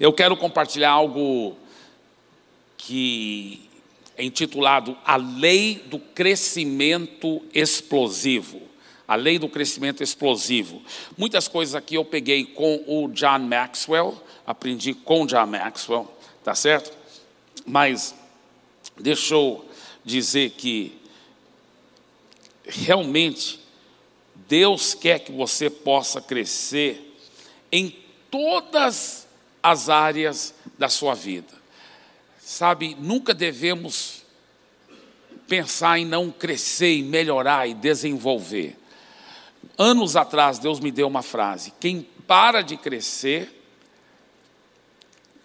Eu quero compartilhar algo que é intitulado A Lei do Crescimento Explosivo. A Lei do Crescimento Explosivo. Muitas coisas aqui eu peguei com o John Maxwell, aprendi com o John Maxwell, tá certo? Mas deixa eu dizer que realmente Deus quer que você possa crescer em todas as áreas da sua vida. Sabe, nunca devemos pensar em não crescer, e melhorar e desenvolver. Anos atrás, Deus me deu uma frase: quem para de crescer,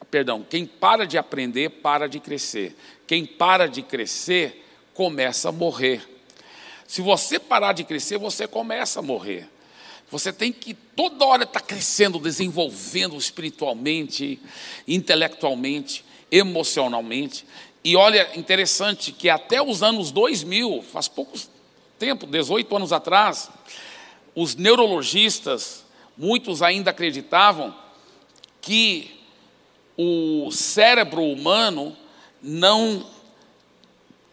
perdão, quem para de aprender, para de crescer. Quem para de crescer, começa a morrer. Se você parar de crescer, você começa a morrer. Você tem que toda hora estar tá crescendo, desenvolvendo espiritualmente, intelectualmente emocionalmente. E olha, interessante que até os anos 2000, faz pouco tempo, 18 anos atrás, os neurologistas, muitos ainda acreditavam que o cérebro humano não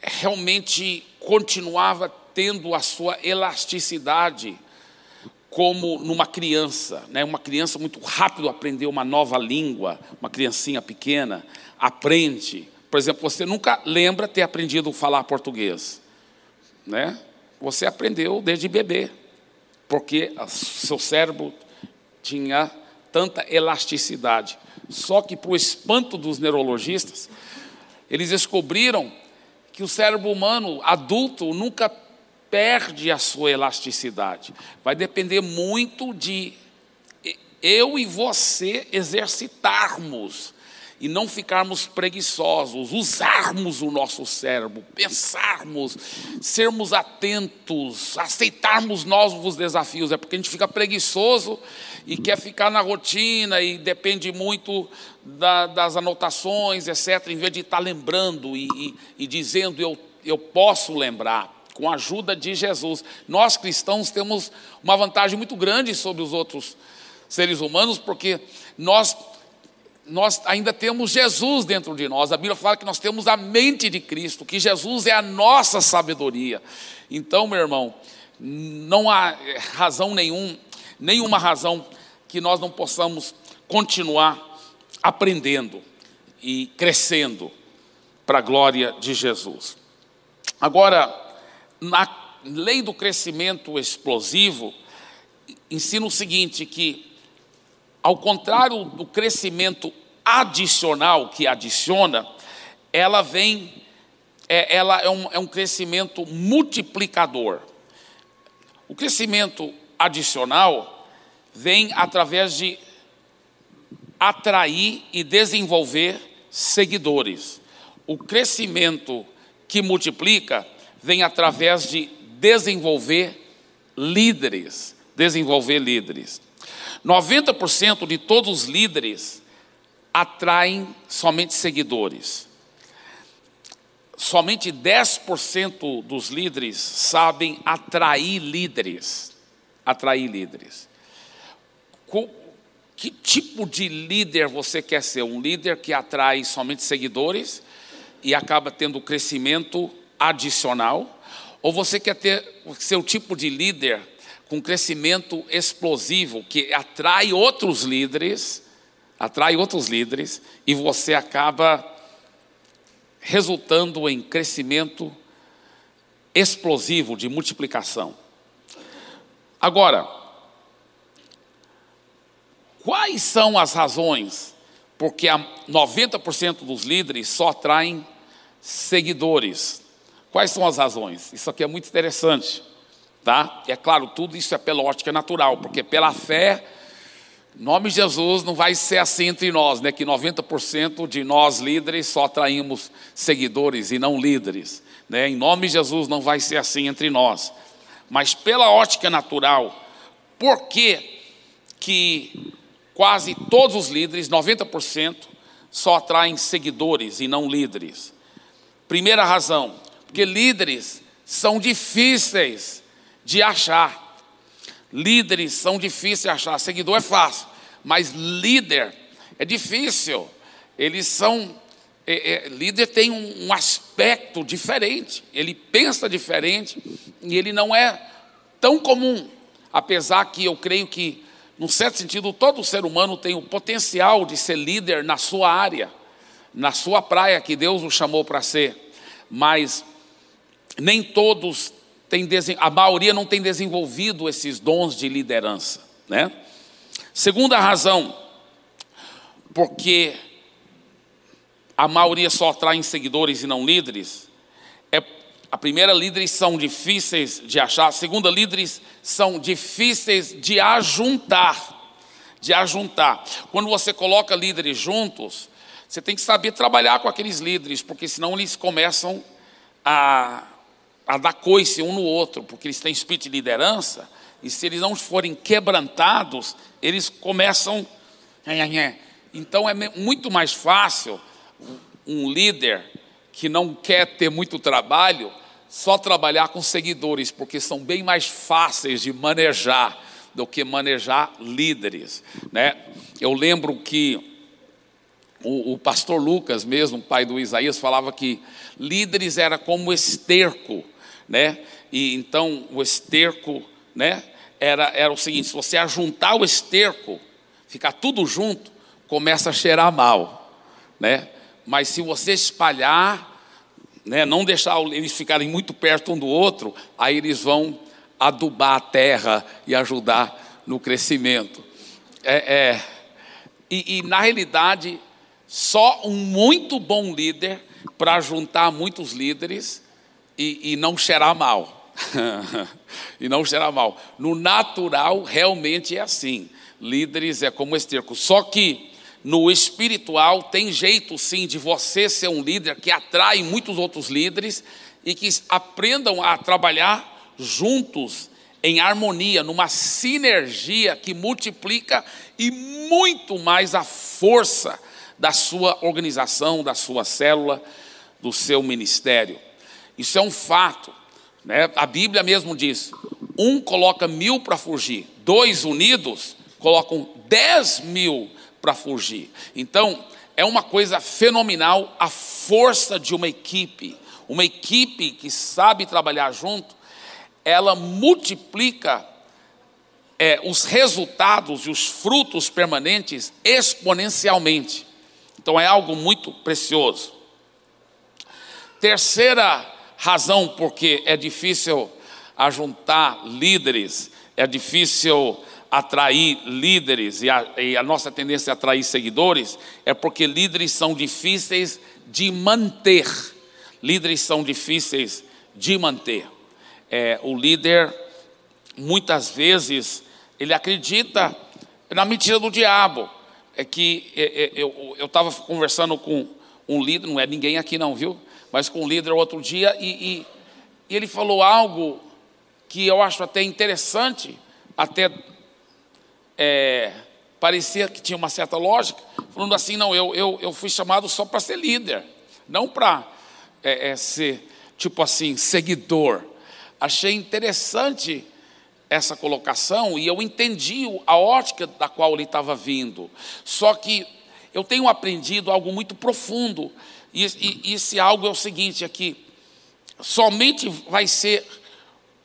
realmente continuava tendo a sua elasticidade como numa criança, né? Uma criança muito rápido aprendeu uma nova língua, uma criancinha pequena aprende. Por exemplo, você nunca lembra ter aprendido falar português, né? Você aprendeu desde bebê, porque seu cérebro tinha tanta elasticidade. Só que, para o espanto dos neurologistas, eles descobriram que o cérebro humano adulto nunca perde a sua elasticidade. Vai depender muito de eu e você exercitarmos e não ficarmos preguiçosos, usarmos o nosso cérebro, pensarmos, sermos atentos, aceitarmos novos desafios. É porque a gente fica preguiçoso e quer ficar na rotina e depende muito da, das anotações, etc., em vez de estar lembrando e, e, e dizendo eu, eu posso lembrar. Com a ajuda de Jesus. Nós cristãos temos uma vantagem muito grande sobre os outros seres humanos, porque nós nós ainda temos Jesus dentro de nós. A Bíblia fala que nós temos a mente de Cristo, que Jesus é a nossa sabedoria. Então, meu irmão, não há razão nenhum, nenhuma razão que nós não possamos continuar aprendendo e crescendo para a glória de Jesus. Agora, na lei do crescimento explosivo, ensina o seguinte: que ao contrário do crescimento adicional que adiciona, ela vem, é, ela é um, é um crescimento multiplicador. O crescimento adicional vem através de atrair e desenvolver seguidores. O crescimento que multiplica vem através de desenvolver líderes, desenvolver líderes. 90% de todos os líderes atraem somente seguidores. Somente 10% dos líderes sabem atrair líderes. Atrair líderes. Que tipo de líder você quer ser? Um líder que atrai somente seguidores e acaba tendo crescimento adicional? Ou você quer ter seu tipo de líder com crescimento explosivo que atrai outros líderes, atrai outros líderes e você acaba resultando em crescimento explosivo de multiplicação. Agora, quais são as razões porque 90% dos líderes só atraem seguidores? Quais são as razões? Isso aqui é muito interessante. Tá? É claro, tudo isso é pela ótica natural, porque pela fé, nome de Jesus, não vai ser assim entre nós, né? Que 90% de nós líderes só atraímos seguidores e não líderes. Né? Em nome de Jesus não vai ser assim entre nós. Mas pela ótica natural, por que, que quase todos os líderes, 90%, só atraem seguidores e não líderes? Primeira razão, porque líderes são difíceis de achar. Líderes são difíceis de achar, seguidor é fácil, mas líder É difícil. Eles são. É, é, líder tem um, um aspecto diferente, ele pensa diferente e ele não é tão comum. Apesar que eu creio que, num certo sentido, todo ser humano tem o potencial de ser líder na sua área, na sua praia que Deus o chamou para ser, mas nem todos têm, a maioria não tem desenvolvido esses dons de liderança, né? Segunda razão, porque a maioria só atrai seguidores e não líderes, é a primeira, líderes são difíceis de achar. A segunda, líderes são difíceis de ajuntar. De ajuntar. Quando você coloca líderes juntos, você tem que saber trabalhar com aqueles líderes, porque senão eles começam a, a dar coice um no outro, porque eles têm espírito de liderança, e se eles não forem quebrantados, eles começam. Então é muito mais fácil um líder que não quer ter muito trabalho, só trabalhar com seguidores, porque são bem mais fáceis de manejar do que manejar líderes. Né? Eu lembro que o, o pastor Lucas, mesmo, pai do Isaías, falava que líderes era como esterco, né? E então o esterco, né? Era, era o seguinte: se você ajuntar o esterco, ficar tudo junto, começa a cheirar mal, né? Mas se você espalhar, né, não deixar eles ficarem muito perto um do outro, aí eles vão adubar a terra e ajudar no crescimento. É, é e, e, na realidade, só um muito bom líder para juntar muitos líderes e, e não cheirar mal. e não cheirar mal. No natural, realmente é assim. Líderes é como esterco. Só que no espiritual, tem jeito sim de você ser um líder que atrai muitos outros líderes e que aprendam a trabalhar juntos em harmonia, numa sinergia que multiplica e muito mais a força da sua organização, da sua célula, do seu ministério. Isso é um fato. Né? A Bíblia mesmo diz: um coloca mil para fugir, dois unidos colocam dez mil para fugir. Então, é uma coisa fenomenal a força de uma equipe. Uma equipe que sabe trabalhar junto, ela multiplica é, os resultados e os frutos permanentes exponencialmente. Então, é algo muito precioso. Terceira razão porque é difícil ajuntar líderes, é difícil atrair líderes e a, e a, nossa tendência a atrair seguidores é porque líderes são difíceis de manter. Líderes são difíceis de manter. É, o líder, muitas vezes, ele acredita na mentira do diabo. É que é, é, eu estava conversando com um líder, não é ninguém aqui não, viu? Mas com um líder outro dia e, e, e ele falou algo que eu acho até interessante, até é, parecia que tinha uma certa lógica, falando assim: não, eu, eu, eu fui chamado só para ser líder, não para é, é, ser, tipo assim, seguidor. Achei interessante essa colocação e eu entendi a ótica da qual ele estava vindo. Só que eu tenho aprendido algo muito profundo, e, e, esse algo é o seguinte: aqui, somente vai ser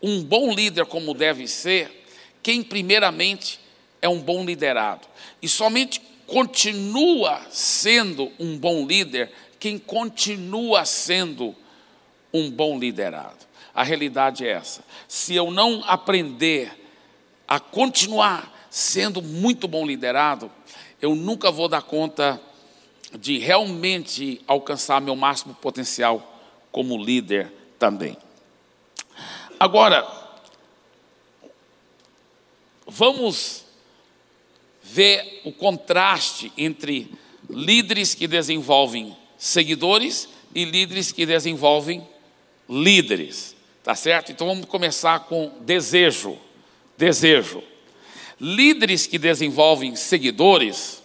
um bom líder como deve ser, quem primeiramente é um bom liderado. E somente continua sendo um bom líder quem continua sendo um bom liderado. A realidade é essa. Se eu não aprender a continuar sendo muito bom liderado, eu nunca vou dar conta de realmente alcançar meu máximo potencial como líder também. Agora, vamos vê o contraste entre líderes que desenvolvem seguidores e líderes que desenvolvem líderes. Tá certo? Então vamos começar com desejo. Desejo. Líderes que desenvolvem seguidores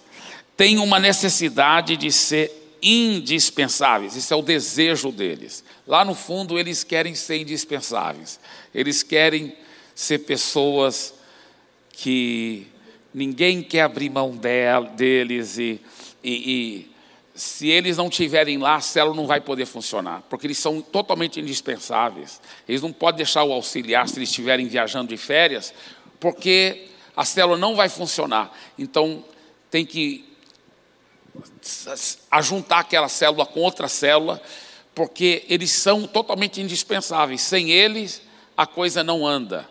têm uma necessidade de ser indispensáveis. Isso é o desejo deles. Lá no fundo, eles querem ser indispensáveis. Eles querem ser pessoas que ninguém quer abrir mão deles e, e, e se eles não estiverem lá, a célula não vai poder funcionar, porque eles são totalmente indispensáveis. Eles não podem deixar o auxiliar se eles estiverem viajando de férias, porque a célula não vai funcionar. Então, tem que ajuntar aquela célula com outra célula, porque eles são totalmente indispensáveis. Sem eles, a coisa não anda.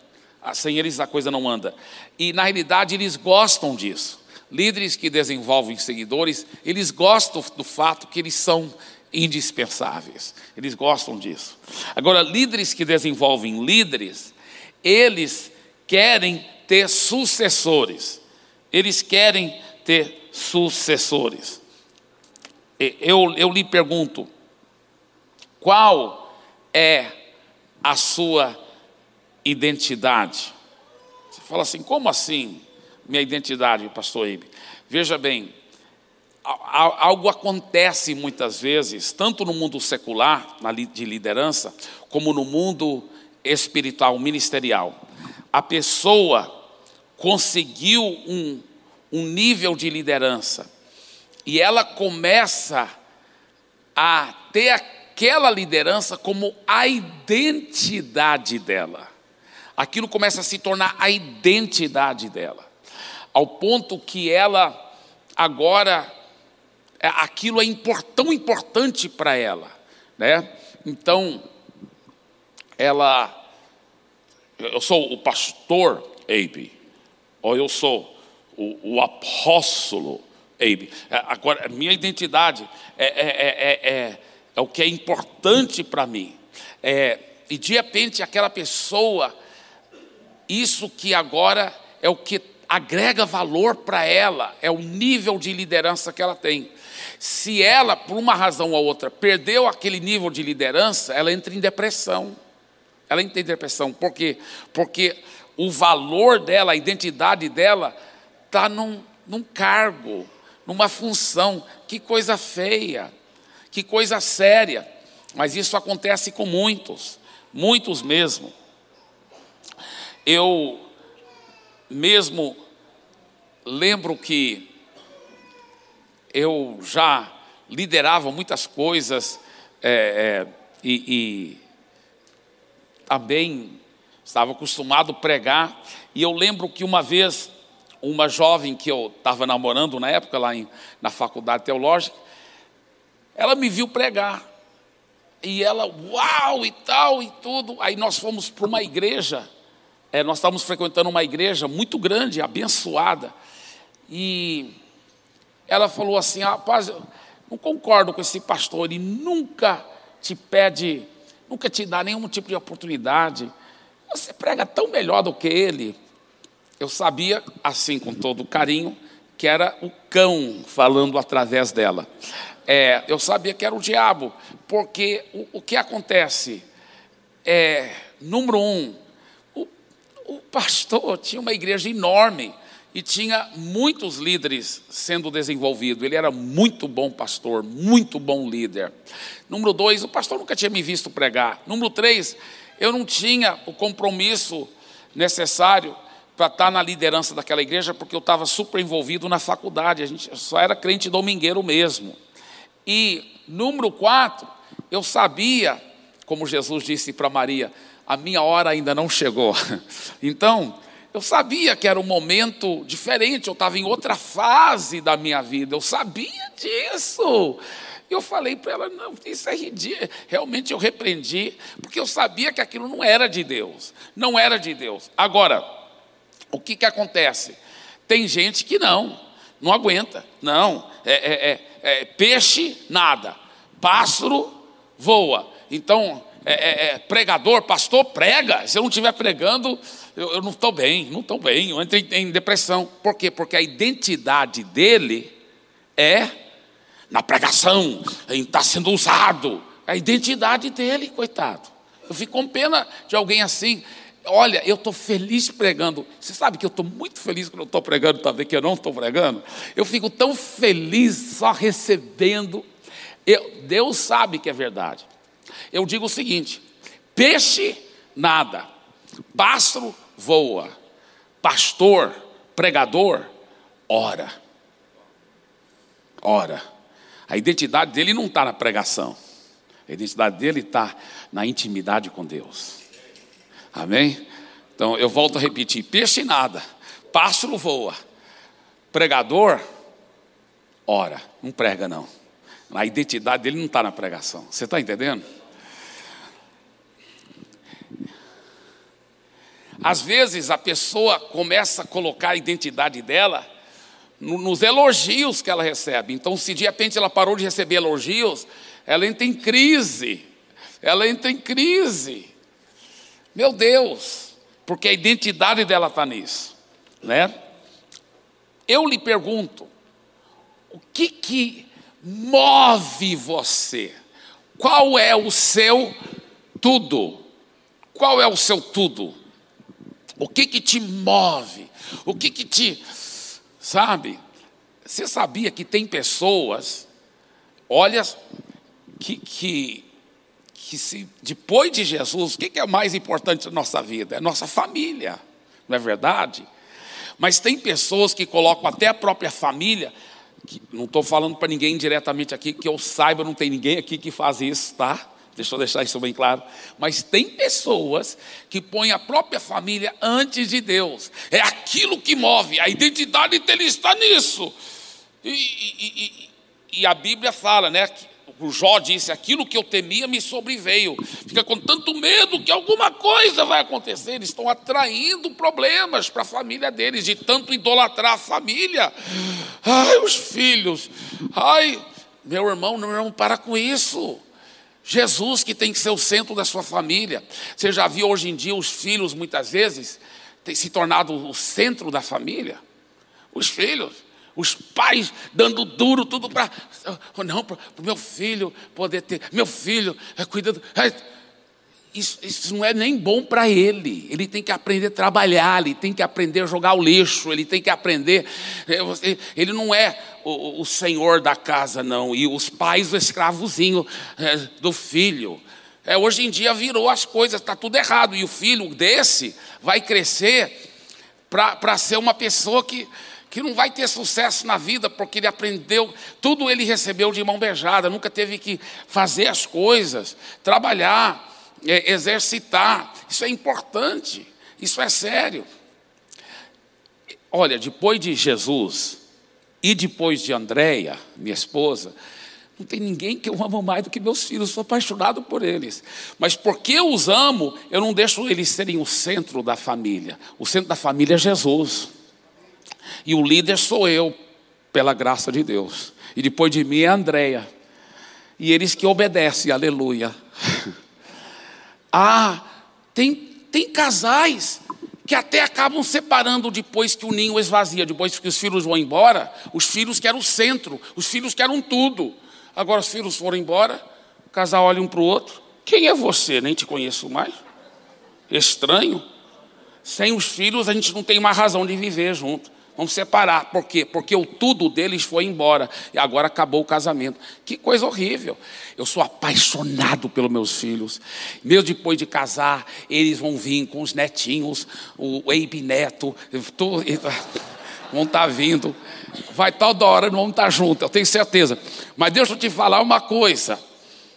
Sem eles, a coisa não anda. E, na realidade, eles gostam disso. Líderes que desenvolvem seguidores, eles gostam do fato que eles são indispensáveis. Eles gostam disso. Agora, líderes que desenvolvem líderes, eles querem ter sucessores. Eles querem ter sucessores. Eu, eu lhe pergunto, qual é a sua identidade? Você fala assim, como assim? minha identidade, pastor Ibe. Veja bem, algo acontece muitas vezes, tanto no mundo secular, de liderança, como no mundo espiritual, ministerial. A pessoa conseguiu um, um nível de liderança e ela começa a ter aquela liderança como a identidade dela. Aquilo começa a se tornar a identidade dela ao ponto que ela agora é, aquilo é tão importante para ela, né? Então ela eu sou o pastor Abe, ou eu sou o, o apóstolo Abe. É, agora, minha identidade é, é, é, é, é o que é importante para mim. e de repente, aquela pessoa, isso que agora é o que agrega valor para ela, é o nível de liderança que ela tem. Se ela, por uma razão ou outra, perdeu aquele nível de liderança, ela entra em depressão. Ela entra em depressão. Por quê? Porque o valor dela, a identidade dela, está num, num cargo, numa função. Que coisa feia, que coisa séria. Mas isso acontece com muitos, muitos mesmo. Eu mesmo lembro que eu já liderava muitas coisas é, é, e, e também estava acostumado a pregar. E eu lembro que uma vez, uma jovem que eu estava namorando na época, lá em, na faculdade teológica, ela me viu pregar. E ela, uau, e tal, e tudo. Aí nós fomos para uma igreja é, nós estávamos frequentando uma igreja muito grande, abençoada, e ela falou assim: rapaz, eu não concordo com esse pastor, ele nunca te pede, nunca te dá nenhum tipo de oportunidade, você prega tão melhor do que ele. Eu sabia, assim, com todo carinho, que era o cão falando através dela. É, eu sabia que era o diabo, porque o, o que acontece? É, número um, o pastor tinha uma igreja enorme e tinha muitos líderes sendo desenvolvido. Ele era muito bom pastor, muito bom líder. Número dois, o pastor nunca tinha me visto pregar. Número três, eu não tinha o compromisso necessário para estar na liderança daquela igreja, porque eu estava super envolvido na faculdade, a gente só era crente domingueiro mesmo. E número quatro, eu sabia, como Jesus disse para Maria, a minha hora ainda não chegou. Então, eu sabia que era um momento diferente, eu estava em outra fase da minha vida, eu sabia disso. Eu falei para ela, não, isso é ridículo. Realmente eu repreendi, porque eu sabia que aquilo não era de Deus. Não era de Deus. Agora, o que, que acontece? Tem gente que não, não aguenta. Não, é, é, é, é peixe, nada. Pássaro, voa. Então, é, é, é, pregador, pastor, prega. Se eu não estiver pregando, eu, eu não estou bem, não estou bem, eu entro em, em depressão. Por quê? Porque a identidade dele é na pregação, em estar tá sendo usado. A identidade dele, coitado. Eu fico com pena de alguém assim. Olha, eu estou feliz pregando. Você sabe que eu estou muito feliz quando eu estou pregando, talvez que eu não estou pregando. Eu fico tão feliz só recebendo. Eu, Deus sabe que é verdade. Eu digo o seguinte: peixe nada, pássaro voa, pastor, pregador ora. Ora. A identidade dele não está na pregação. A identidade dele está na intimidade com Deus. Amém? Então eu volto a repetir: peixe nada, pássaro voa, pregador, ora, não prega não. A identidade dele não está na pregação. Você está entendendo? Às vezes a pessoa começa a colocar a identidade dela nos elogios que ela recebe. Então, se de repente ela parou de receber elogios, ela entra em crise. Ela entra em crise. Meu Deus, porque a identidade dela está nisso, né? Eu lhe pergunto, o que que move você? Qual é o seu tudo? Qual é o seu tudo? O que que te move? O que que te, sabe? Você sabia que tem pessoas, olha, que, que, que se, depois de Jesus, o que, que é mais importante na nossa vida? É nossa família, não é verdade? Mas tem pessoas que colocam até a própria família, que, não estou falando para ninguém diretamente aqui, que eu saiba, não tem ninguém aqui que faz isso, tá? Deixa eu deixar isso bem claro. Mas tem pessoas que põem a própria família antes de Deus. É aquilo que move, a identidade dele está nisso. E, e, e, e a Bíblia fala, né? O Jó disse: aquilo que eu temia me sobreveio. Fica com tanto medo que alguma coisa vai acontecer. Eles estão atraindo problemas para a família deles, de tanto idolatrar a família. Ai, os filhos. Ai, meu irmão, meu irmão, para com isso. Jesus que tem que ser o centro da sua família. Você já viu hoje em dia os filhos, muitas vezes, se tornado o centro da família? Os filhos, os pais dando duro tudo para. Oh, não, para o meu filho poder ter. Meu filho, é, cuidando. É, isso, isso, não é nem bom para ele. Ele tem que aprender a trabalhar, ele tem que aprender a jogar o lixo, ele tem que aprender. É, ele não é o, o senhor da casa, não. E os pais, o escravozinho é, do filho. É, hoje em dia virou as coisas, está tudo errado. E o filho desse vai crescer para ser uma pessoa que, que não vai ter sucesso na vida, porque ele aprendeu, tudo ele recebeu de mão beijada, nunca teve que fazer as coisas, trabalhar é, exercitar. Isso é importante, isso é sério. Olha, depois de Jesus e depois de Andréia, minha esposa, não tem ninguém que eu amo mais do que meus filhos, sou apaixonado por eles. Mas porque eu os amo, eu não deixo eles serem o centro da família. O centro da família é Jesus. E o líder sou eu, pela graça de Deus. E depois de mim é a Andréia. E eles que obedecem, aleluia. Ah, tem, tem casais que até acabam separando depois que o ninho esvazia, depois que os filhos vão embora, os filhos que eram o centro, os filhos que eram tudo. Agora os filhos foram embora, o casal olha um para o outro. Quem é você? Nem te conheço mais. Estranho. Sem os filhos a gente não tem uma razão de viver junto. Vamos separar. Por quê? Porque o tudo deles foi embora. E agora acabou o casamento. Que coisa horrível. Eu sou apaixonado pelos meus filhos. Mesmo depois de casar, eles vão vir com os netinhos, o Abe Neto, tô, vão estar tá vindo. Vai toda hora, não vão estar tá juntos, eu tenho certeza. Mas deixa eu te falar uma coisa.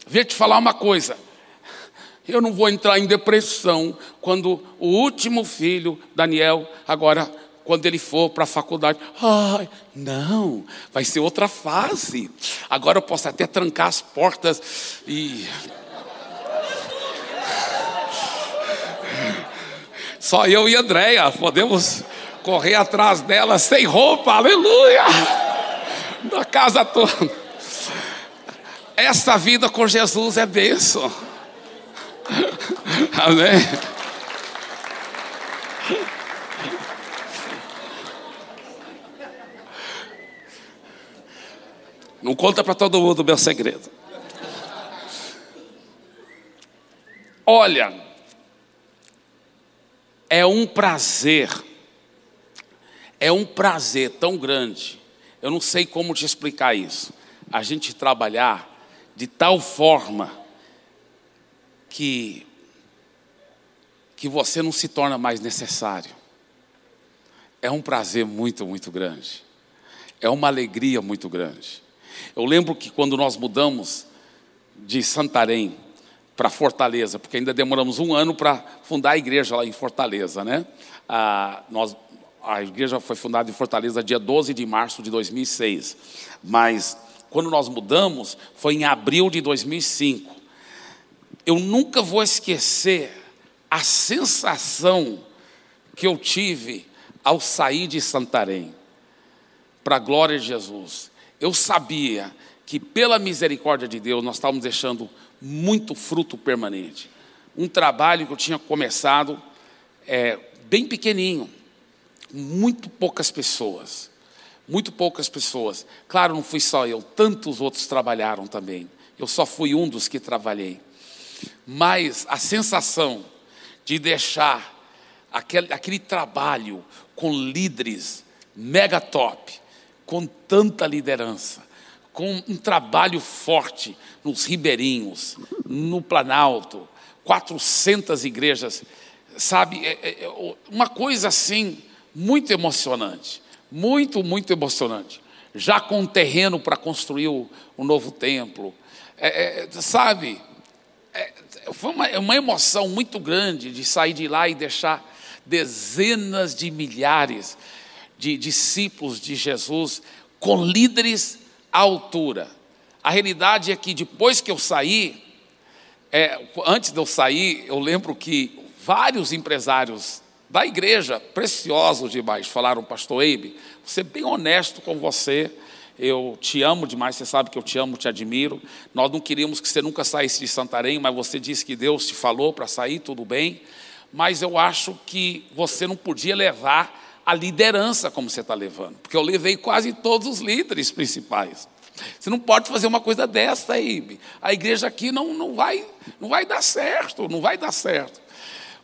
Vou te falar uma coisa. Eu não vou entrar em depressão quando o último filho, Daniel, agora quando ele for para a faculdade. Ai, não, vai ser outra fase. Agora eu posso até trancar as portas e. Só eu e Andréia podemos correr atrás dela sem roupa, aleluia! Na casa toda. Essa vida com Jesus é bênção. Amém. Não conta para todo mundo o meu segredo. Olha, é um prazer, é um prazer tão grande, eu não sei como te explicar isso, a gente trabalhar de tal forma que, que você não se torna mais necessário. É um prazer muito, muito grande. é uma alegria muito grande. Eu lembro que quando nós mudamos de Santarém para Fortaleza, porque ainda demoramos um ano para fundar a igreja lá em Fortaleza, né? Ah, nós, a igreja foi fundada em Fortaleza dia 12 de março de 2006, mas quando nós mudamos foi em abril de 2005. Eu nunca vou esquecer a sensação que eu tive ao sair de Santarém, para a glória de Jesus. Eu sabia que, pela misericórdia de Deus, nós estávamos deixando muito fruto permanente. Um trabalho que eu tinha começado é, bem pequenininho, muito poucas pessoas. Muito poucas pessoas. Claro, não fui só eu, tantos outros trabalharam também. Eu só fui um dos que trabalhei. Mas a sensação de deixar aquele, aquele trabalho com líderes mega top, com tanta liderança, com um trabalho forte nos ribeirinhos, no Planalto, 400 igrejas, sabe, é, é, é, uma coisa assim muito emocionante, muito, muito emocionante. Já com um terreno para construir o, o, novo templo, é, é, sabe, é, foi uma, uma emoção muito grande de sair de lá e deixar dezenas de milhares de discípulos de Jesus com líderes à altura. A realidade é que depois que eu saí, é, antes de eu sair, eu lembro que vários empresários da igreja, preciosos demais, falaram, pastor Eibe, você é bem honesto com você, eu te amo demais, você sabe que eu te amo, te admiro. Nós não queríamos que você nunca saísse de Santarém, mas você disse que Deus te falou para sair, tudo bem. Mas eu acho que você não podia levar a liderança como você está levando, porque eu levei quase todos os líderes principais. Você não pode fazer uma coisa dessa aí. A igreja aqui não, não, vai, não vai dar certo, não vai dar certo.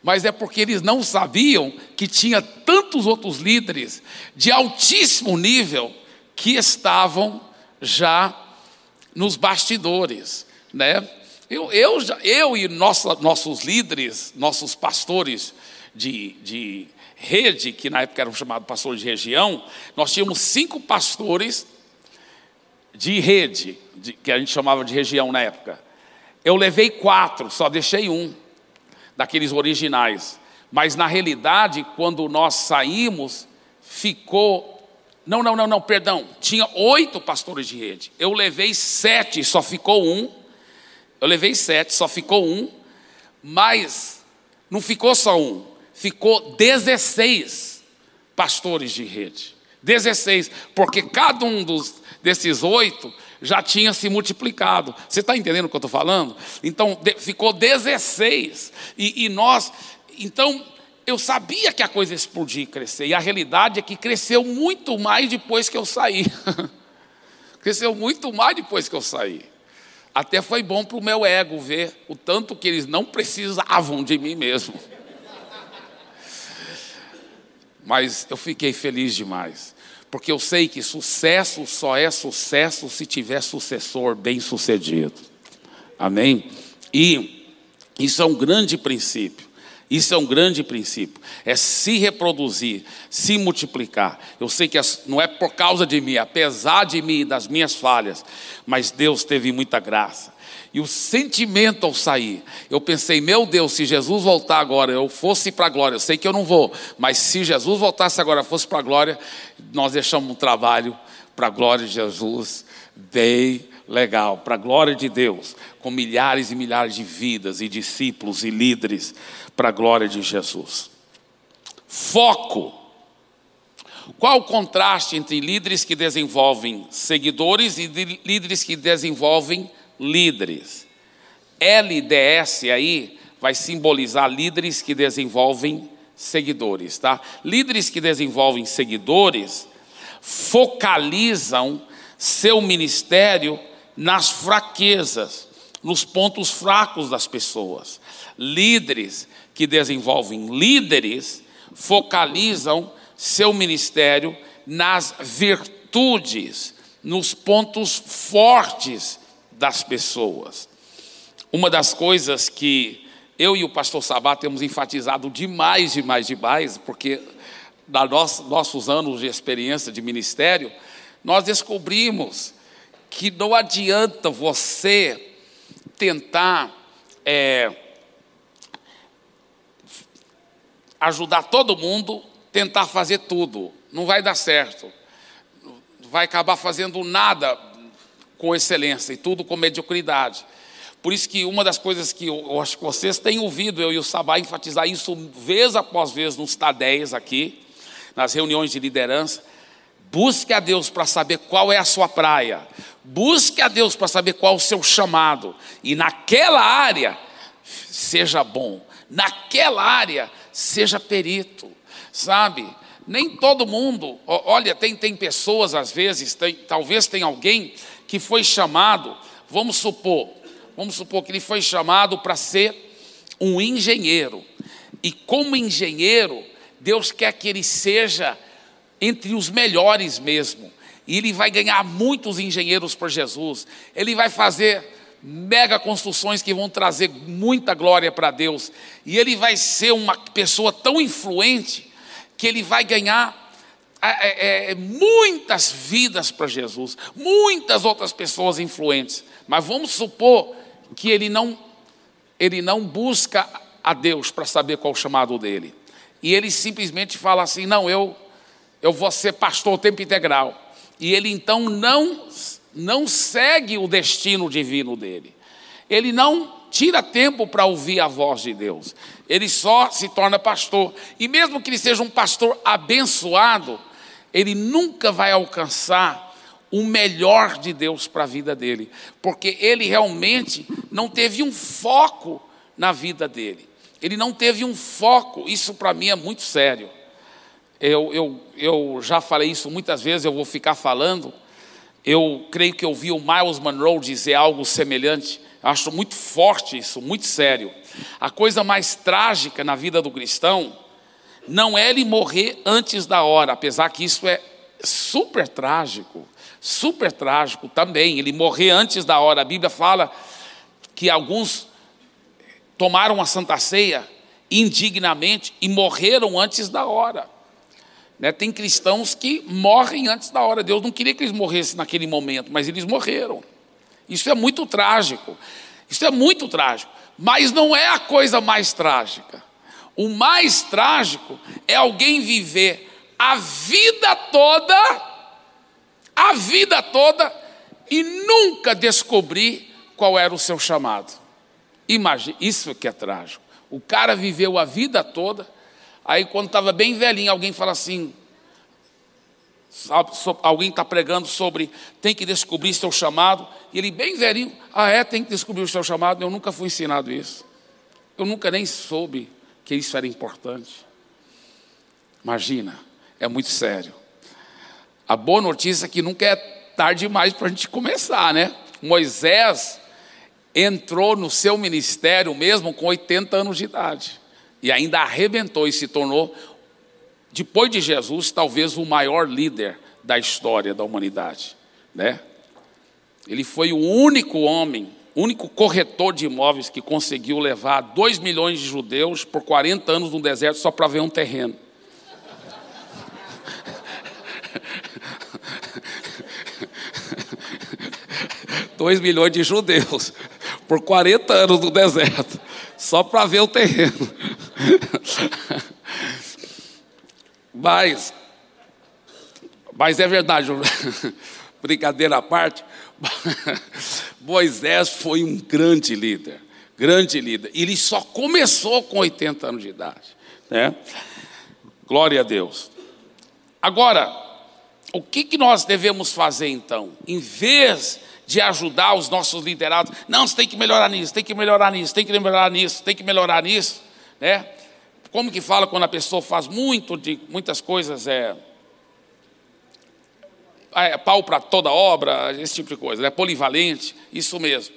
Mas é porque eles não sabiam que tinha tantos outros líderes de altíssimo nível que estavam já nos bastidores, né? Eu, eu, eu e nossa, nossos líderes, nossos pastores de, de rede, que na época eram chamados pastores de região, nós tínhamos cinco pastores de rede, de, que a gente chamava de região na época. Eu levei quatro, só deixei um, daqueles originais. Mas na realidade, quando nós saímos, ficou. Não, não, não, não, perdão. Tinha oito pastores de rede. Eu levei sete, só ficou um. Eu levei sete, só ficou um. Mas não ficou só um ficou 16 pastores de rede. 16, porque cada um dos, desses oito já tinha se multiplicado. Você está entendendo o que eu estou falando? Então, de, ficou 16. E, e nós, então, eu sabia que a coisa ia explodir e crescer. E a realidade é que cresceu muito mais depois que eu saí. cresceu muito mais depois que eu saí. Até foi bom para o meu ego ver o tanto que eles não precisavam de mim mesmo. Mas eu fiquei feliz demais, porque eu sei que sucesso só é sucesso se tiver sucessor bem-sucedido. Amém? E isso é um grande princípio. Isso é um grande princípio. É se reproduzir, se multiplicar. Eu sei que não é por causa de mim, apesar de mim e das minhas falhas, mas Deus teve muita graça. E o sentimento ao sair, eu pensei, meu Deus, se Jesus voltar agora, eu fosse para a glória, eu sei que eu não vou, mas se Jesus voltasse agora, fosse para a glória, nós deixamos um trabalho para a glória de Jesus, bem legal, para a glória de Deus, com milhares e milhares de vidas e discípulos e líderes, para a glória de Jesus. Foco. Qual o contraste entre líderes que desenvolvem seguidores e líderes que desenvolvem líderes. LDS aí vai simbolizar líderes que desenvolvem seguidores, tá? Líderes que desenvolvem seguidores focalizam seu ministério nas fraquezas, nos pontos fracos das pessoas. Líderes que desenvolvem líderes focalizam seu ministério nas virtudes, nos pontos fortes das pessoas. Uma das coisas que eu e o pastor Sabá temos enfatizado demais, demais, demais, porque nos nossos anos de experiência de ministério, nós descobrimos que não adianta você tentar é, ajudar todo mundo, tentar fazer tudo. Não vai dar certo. Vai acabar fazendo nada com excelência e tudo com mediocridade. Por isso que uma das coisas que eu, acho que vocês têm ouvido, eu e o Sabá enfatizar isso vez após vez nos TADEs aqui, nas reuniões de liderança, busque a Deus para saber qual é a sua praia, busque a Deus para saber qual é o seu chamado, e naquela área, seja bom, naquela área, seja perito, sabe? Nem todo mundo, olha, tem, tem pessoas às vezes, tem, talvez tem alguém que foi chamado, vamos supor, vamos supor que ele foi chamado para ser um engenheiro. E como engenheiro, Deus quer que ele seja entre os melhores mesmo. E ele vai ganhar muitos engenheiros por Jesus. Ele vai fazer mega construções que vão trazer muita glória para Deus. E ele vai ser uma pessoa tão influente que ele vai ganhar é, é, é muitas vidas para Jesus, muitas outras pessoas influentes. Mas vamos supor que ele não, ele não busca a Deus para saber qual é o chamado dele. E ele simplesmente fala assim: não, eu, eu vou ser pastor tempo integral. E ele então não, não segue o destino divino dele. Ele não tira tempo para ouvir a voz de Deus. Ele só se torna pastor. E mesmo que ele seja um pastor abençoado, ele nunca vai alcançar o melhor de Deus para a vida dele, porque ele realmente não teve um foco na vida dele, ele não teve um foco, isso para mim é muito sério. Eu, eu, eu já falei isso muitas vezes, eu vou ficar falando. Eu creio que eu vi o Miles Monroe dizer algo semelhante, acho muito forte isso, muito sério. A coisa mais trágica na vida do cristão não é ele morrer antes da hora, apesar que isso é super trágico super trágico também, ele morrer antes da hora. A Bíblia fala que alguns tomaram a Santa Ceia indignamente e morreram antes da hora. Né? Tem cristãos que morrem antes da hora. Deus não queria que eles morressem naquele momento, mas eles morreram. Isso é muito trágico. Isso é muito trágico. Mas não é a coisa mais trágica. O mais trágico é alguém viver a vida toda a vida toda e nunca descobrir qual era o seu chamado. Imagina, isso que é trágico. O cara viveu a vida toda, aí quando estava bem velhinho, alguém fala assim, alguém está pregando sobre tem que descobrir seu chamado, e ele bem velhinho, ah é, tem que descobrir o seu chamado, eu nunca fui ensinado isso. Eu nunca nem soube que isso era importante. Imagina, é muito sério. A boa notícia é que nunca é tarde demais para a gente começar, né? Moisés entrou no seu ministério mesmo com 80 anos de idade e ainda arrebentou e se tornou, depois de Jesus, talvez o maior líder da história da humanidade, né? Ele foi o único homem, único corretor de imóveis que conseguiu levar 2 milhões de judeus por 40 anos no deserto só para ver um terreno. 2 milhões de judeus por 40 anos no deserto, só para ver o terreno. Mas, mas é verdade, brincadeira à parte, Moisés foi um grande líder, grande líder. Ele só começou com 80 anos de idade, né? Glória a Deus. Agora, o que, que nós devemos fazer então? Em vez de ajudar os nossos liderados. Não, você tem que melhorar nisso, tem que melhorar nisso, tem que melhorar nisso, tem que melhorar nisso, né? Como que fala quando a pessoa faz muito de muitas coisas é, é pau para toda obra, esse tipo de coisa, é polivalente, isso mesmo.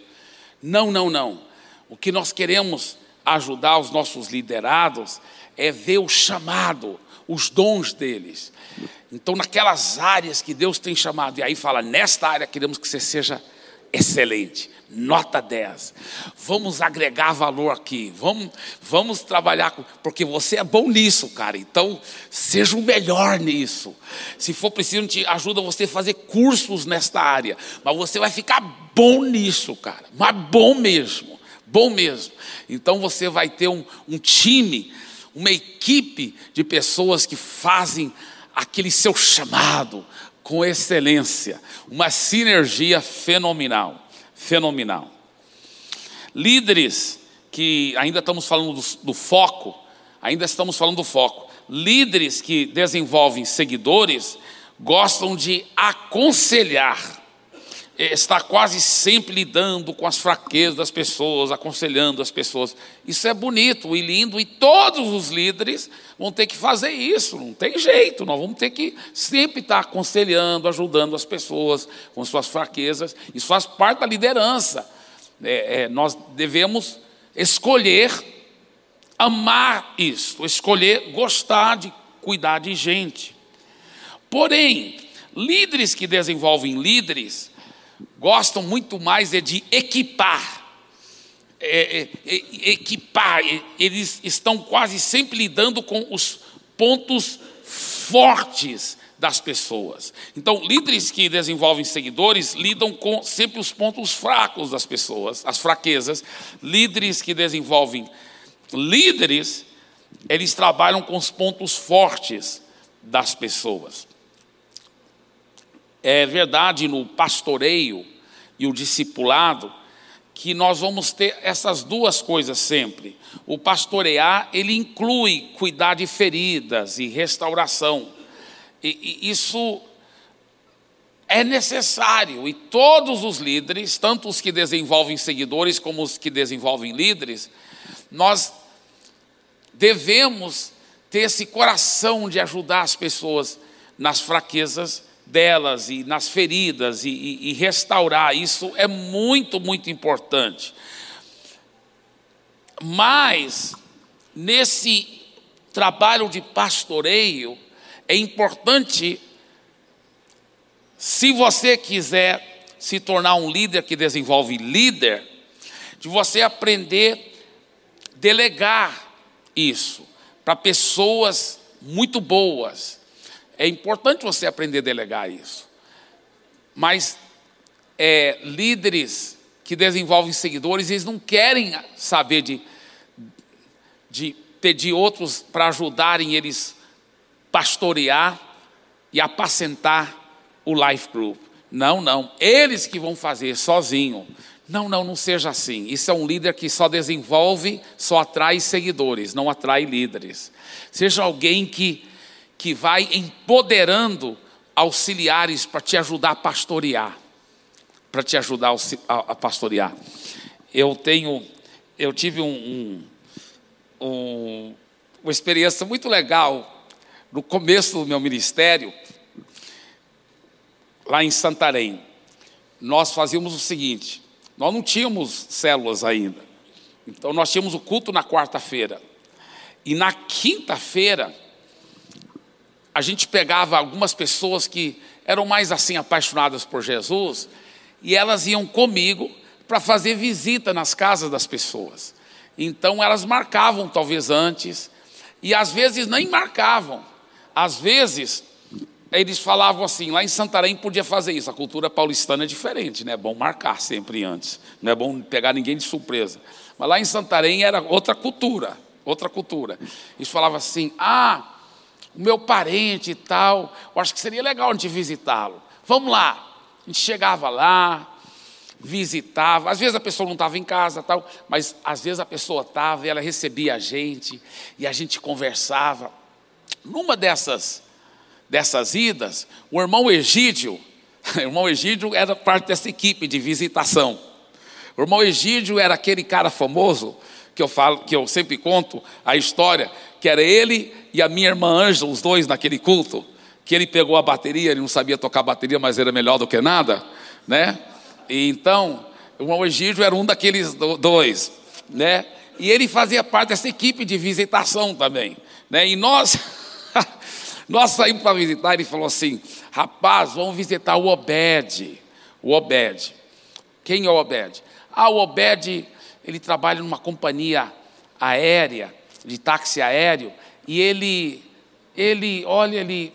Não, não, não. O que nós queremos ajudar os nossos liderados é ver o chamado, os dons deles. Então, naquelas áreas que Deus tem chamado, e aí fala, nesta área queremos que você seja excelente. Nota 10. Vamos agregar valor aqui. Vamos, vamos trabalhar com, porque você é bom nisso, cara. Então, seja o melhor nisso. Se for preciso, te ajuda você a fazer cursos nesta área, mas você vai ficar bom nisso, cara. Mas bom mesmo. Bom mesmo. Então você vai ter um, um time, uma equipe de pessoas que fazem aquele seu chamado com excelência, uma sinergia fenomenal fenomenal. Líderes, que ainda estamos falando do, do foco, ainda estamos falando do foco. Líderes que desenvolvem seguidores gostam de aconselhar está quase sempre lidando com as fraquezas das pessoas, aconselhando as pessoas. Isso é bonito e lindo, e todos os líderes vão ter que fazer isso, não tem jeito, nós vamos ter que sempre estar aconselhando, ajudando as pessoas com suas fraquezas. Isso faz parte da liderança. É, é, nós devemos escolher amar isso, escolher gostar de cuidar de gente. Porém, líderes que desenvolvem líderes, gostam muito mais é de equipar. É, é, é, equipar, eles estão quase sempre lidando com os pontos fortes das pessoas. Então, líderes que desenvolvem seguidores lidam com sempre os pontos fracos das pessoas, as fraquezas. Líderes que desenvolvem líderes, eles trabalham com os pontos fortes das pessoas. É verdade no pastoreio e o discipulado que nós vamos ter essas duas coisas sempre. O pastorear, ele inclui cuidar de feridas e restauração. E, e isso é necessário e todos os líderes, tanto os que desenvolvem seguidores como os que desenvolvem líderes, nós devemos ter esse coração de ajudar as pessoas nas fraquezas delas e nas feridas e, e, e restaurar. Isso é muito, muito importante. Mas, nesse trabalho de pastoreio, é importante, se você quiser se tornar um líder que desenvolve líder, de você aprender delegar isso para pessoas muito boas, é importante você aprender a delegar isso. Mas é, líderes que desenvolvem seguidores, eles não querem saber de, de pedir outros para ajudarem eles pastorear e apacentar o life group. Não, não. Eles que vão fazer sozinho. Não, não, não seja assim. Isso é um líder que só desenvolve, só atrai seguidores, não atrai líderes. Seja alguém que que vai empoderando auxiliares para te ajudar a pastorear, para te ajudar a pastorear. Eu tenho, eu tive um, um, um, uma experiência muito legal no começo do meu ministério, lá em Santarém. Nós fazíamos o seguinte: nós não tínhamos células ainda, então nós tínhamos o culto na quarta-feira, e na quinta-feira a gente pegava algumas pessoas que eram mais assim apaixonadas por Jesus e elas iam comigo para fazer visita nas casas das pessoas. Então elas marcavam talvez antes e às vezes nem marcavam. Às vezes eles falavam assim, lá em Santarém podia fazer isso. A cultura paulistana é diferente, né? É bom marcar sempre antes. Não é bom pegar ninguém de surpresa. Mas lá em Santarém era outra cultura, outra cultura. Eles falavam assim: "Ah, o meu parente e tal, eu acho que seria legal a gente visitá-lo. Vamos lá. A gente chegava lá, visitava, às vezes a pessoa não estava em casa, tal, mas às vezes a pessoa estava e ela recebia a gente e a gente conversava. Numa dessas dessas idas, o irmão Egídio, o irmão Egídio era parte dessa equipe de visitação. O irmão Egídio era aquele cara famoso que eu falo, que eu sempre conto a história, que era ele e a minha irmã Ângela, os dois naquele culto, que ele pegou a bateria, ele não sabia tocar bateria, mas era melhor do que nada, né? E então, o irmão Egídio era um daqueles dois, né? E ele fazia parte dessa equipe de visitação também, né? E nós, nós saímos para visitar, ele falou assim, rapaz, vamos visitar o Obed, o Obed. Quem é o Obed? Ah, o Obed, ele trabalha numa companhia aérea, de táxi aéreo, e ele, ele, olha, ele,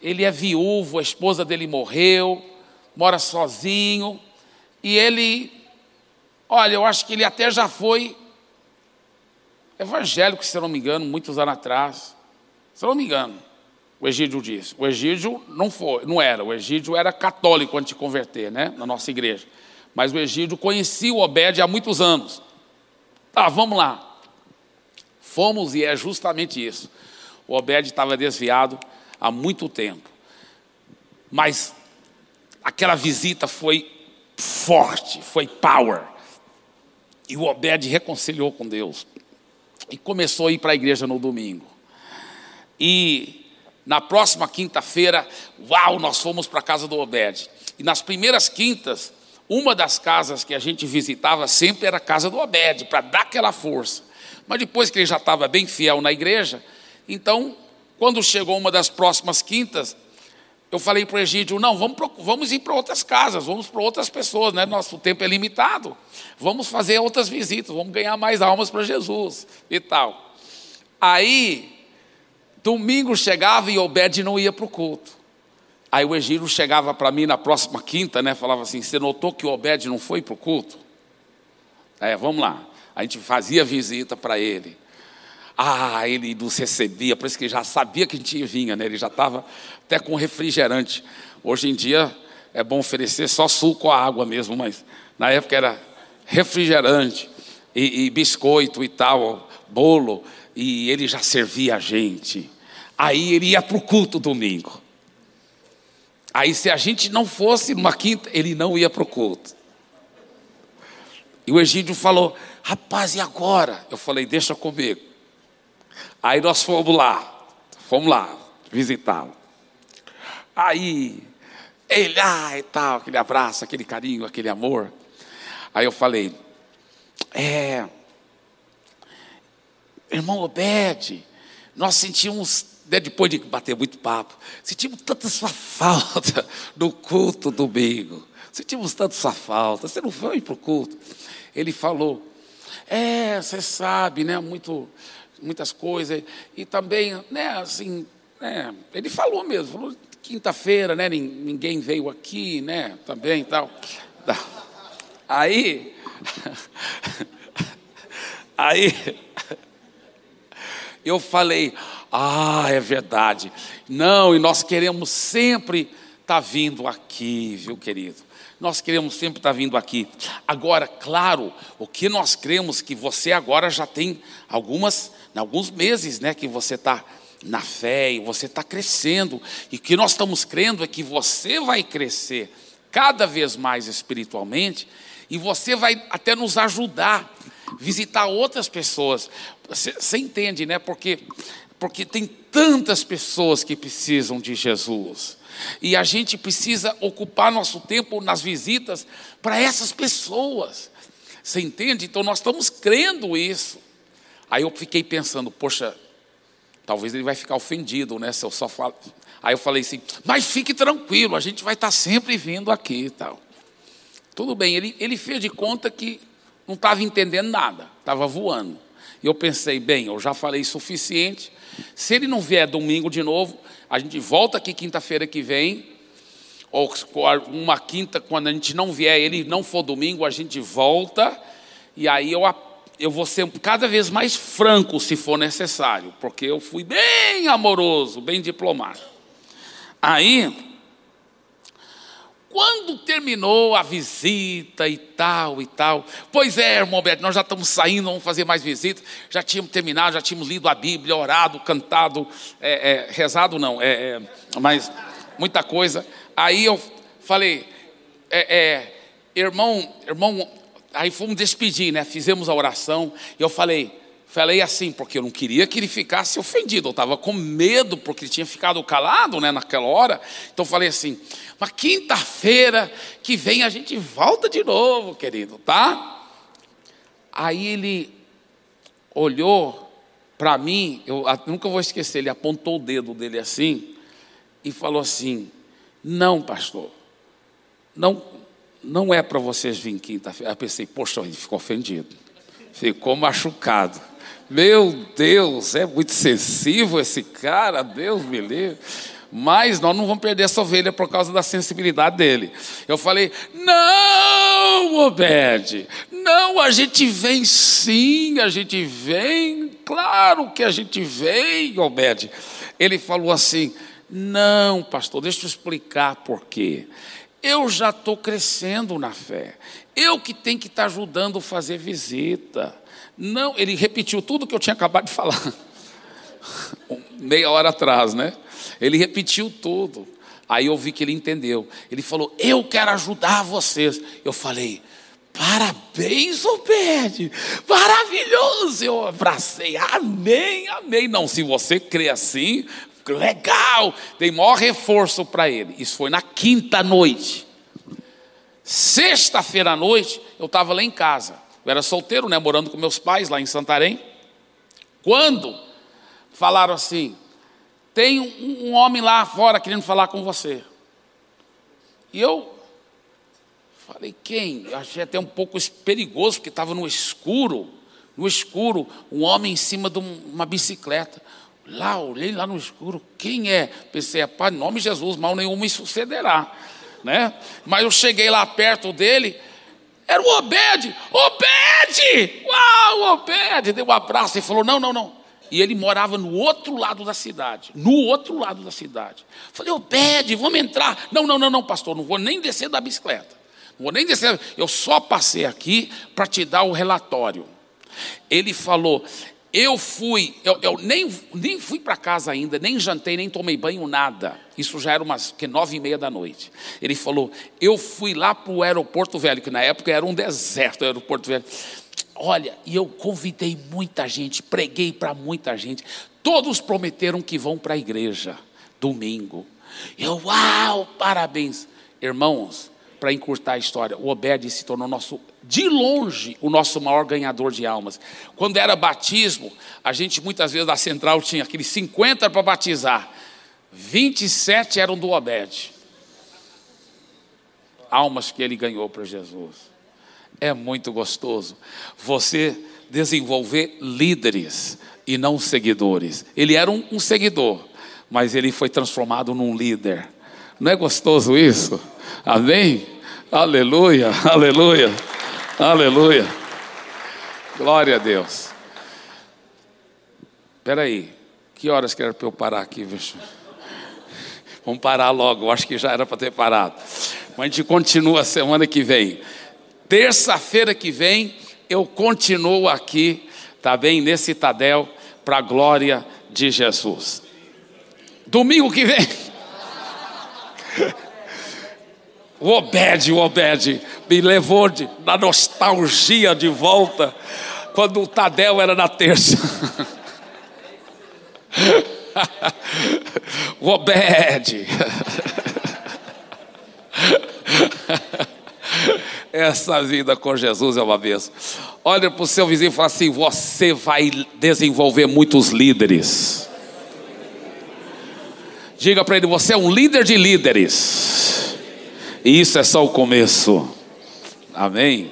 ele é viúvo, a esposa dele morreu, mora sozinho, e ele, olha, eu acho que ele até já foi evangélico, se eu não me engano, muitos anos atrás. Se eu não me engano, o Egídio disse. O Egídio não foi, não era. O Egídio era católico antes de converter, né? Na nossa igreja. Mas o Egídio conhecia o Obed há muitos anos. Tá, vamos lá. Fomos e é justamente isso. O Obed estava desviado há muito tempo. Mas aquela visita foi forte, foi power. E o Obed reconciliou com Deus e começou a ir para a igreja no domingo. E na próxima quinta-feira, uau, nós fomos para a casa do Obed. E nas primeiras quintas, uma das casas que a gente visitava sempre era a casa do Obed, para dar aquela força. Mas depois que ele já estava bem fiel na igreja, então, quando chegou uma das próximas quintas, eu falei para o Egídio, não, vamos, vamos ir para outras casas, vamos para outras pessoas, né? nosso tempo é limitado, vamos fazer outras visitas, vamos ganhar mais almas para Jesus e tal. Aí, domingo chegava e Obed não ia para o culto. Aí o Egídio chegava para mim na próxima quinta, né? Falava assim: Você notou que o Obed não foi para o culto? É, vamos lá. A gente fazia visita para ele. Ah, ele nos recebia, por isso que já sabia que a gente vinha, né? Ele já estava até com refrigerante. Hoje em dia é bom oferecer só suco a água mesmo, mas na época era refrigerante e, e biscoito e tal, bolo, e ele já servia a gente. Aí ele ia para o culto domingo. Aí se a gente não fosse numa quinta, ele não ia para o culto. E o Egídio falou, rapaz, e agora? Eu falei, deixa comigo. Aí nós fomos lá, fomos lá visitá-lo. Aí, ele, ah, e tal, aquele abraço, aquele carinho, aquele amor. Aí eu falei, é, irmão Obed, nós sentimos, né, depois de bater muito papo, sentimos tanta sua falta no culto domingo. Sentimos tanto sua falta, você não foi para o culto. Ele falou, é, você sabe, né, muito muitas coisas. E também, né, assim, né, ele falou mesmo, falou quinta-feira, né, ninguém veio aqui, né, também tal. Aí, aí, eu falei, ah, é verdade. Não, e nós queremos sempre estar tá vindo aqui, viu, querido? Nós queremos sempre estar tá vindo aqui. Agora, claro, o que nós cremos que você agora já tem algumas alguns meses né, que você está na fé e você está crescendo. E o que nós estamos crendo é que você vai crescer cada vez mais espiritualmente e você vai até nos ajudar visitar outras pessoas. Você entende, né? Porque, porque tem tantas pessoas que precisam de Jesus. E a gente precisa ocupar nosso tempo nas visitas para essas pessoas. Você entende? Então nós estamos crendo isso. Aí eu fiquei pensando, poxa, talvez ele vai ficar ofendido, né? Se eu só falo. Aí eu falei assim, mas fique tranquilo, a gente vai estar sempre vindo aqui e tal. Tudo bem, ele, ele fez de conta que não estava entendendo nada, estava voando. E eu pensei, bem, eu já falei suficiente. Se ele não vier domingo de novo, a gente volta aqui quinta-feira que vem, ou uma quinta, quando a gente não vier, ele não for domingo, a gente volta, e aí eu eu vou ser cada vez mais franco se for necessário, porque eu fui bem amoroso, bem diplomático. Aí, quando terminou a visita e tal e tal, pois é, irmão Beto, nós já estamos saindo, vamos fazer mais visitas, já tínhamos terminado, já tínhamos lido a Bíblia, orado, cantado, é, é, rezado não, é, é, mas muita coisa. Aí eu falei, é, é, irmão, irmão aí fomos despedir, né? Fizemos a oração. E eu falei, falei assim, porque eu não queria que ele ficasse ofendido. Eu estava com medo, porque ele tinha ficado calado, né? Naquela hora. Então falei assim, mas quinta-feira que vem a gente volta de novo, querido, tá? Aí ele olhou para mim, eu nunca vou esquecer, ele apontou o dedo dele assim e falou assim: Não, pastor, não, não é para vocês virem quinta-feira. Eu pensei, poxa, ele ficou ofendido, ficou machucado. Meu Deus, é muito sensível esse cara, Deus me livre. Mas nós não vamos perder essa ovelha por causa da sensibilidade dele. Eu falei: não, Obed, não, a gente vem sim, a gente vem, claro que a gente vem, Obed. Ele falou assim: não, pastor, deixa eu explicar por quê. Eu já estou crescendo na fé. Eu que tenho que estar tá ajudando a fazer visita. Não, ele repetiu tudo que eu tinha acabado de falar. Meia hora atrás, né? Ele repetiu tudo. Aí eu vi que ele entendeu. Ele falou: Eu quero ajudar vocês. Eu falei: Parabéns, Obed, maravilhoso. Eu abracei, amém, amém. Não, se você crê assim, legal. Dei maior reforço para ele. Isso foi na quinta noite. Sexta-feira à noite, eu estava lá em casa. Eu era solteiro, né, morando com meus pais lá em Santarém. Quando falaram assim: tem um, homem lá fora querendo falar com você. E eu falei: quem? Eu achei até um pouco perigoso, porque estava no escuro. No escuro, um homem em cima de uma bicicleta. Lá, olhei lá no escuro, quem é? Pensei, pai, em nome de Jesus, mal nenhum me sucederá. Né? Mas eu cheguei lá perto dele, era o Obed, Obed! Uau, Obed! Deu um abraço e falou: não, não, não. E ele morava no outro lado da cidade. No outro lado da cidade. Falei, Obed, vamos entrar. Não, não, não, não, pastor, não vou nem descer da bicicleta. Não vou nem descer. Eu só passei aqui para te dar o relatório. Ele falou: eu fui, eu, eu nem, nem fui para casa ainda, nem jantei, nem tomei banho, nada. Isso já era umas que nove e meia da noite. Ele falou: eu fui lá para o aeroporto velho, que na época era um deserto, o aeroporto velho. Olha, e eu convidei muita gente, preguei para muita gente. Todos prometeram que vão para a igreja domingo. Eu, uau, parabéns, irmãos para encurtar a história, o Obed se tornou nosso, de longe, o nosso maior ganhador de almas. Quando era batismo, a gente muitas vezes da central tinha aqueles 50 para batizar, 27 eram do Obed. Almas que ele ganhou para Jesus. É muito gostoso você desenvolver líderes e não seguidores. Ele era um, um seguidor, mas ele foi transformado num líder. Não é gostoso isso? Amém? Aleluia, aleluia, aleluia. Glória a Deus. Espera aí, que horas que era para eu parar aqui? Vamos parar logo, eu acho que já era para ter parado. Mas a gente continua semana que vem. Terça-feira que vem, eu continuo aqui, tá bem? Nesse Tadel, para a glória de Jesus. Domingo que vem. O Obed, o Obed, me levou de, na nostalgia de volta, quando o Tadel era na terça. o Obed. Essa vida com Jesus é uma vez. Olha para o seu vizinho e fala assim: você vai desenvolver muitos líderes. Diga para ele: você é um líder de líderes. Isso é só o começo. Amém?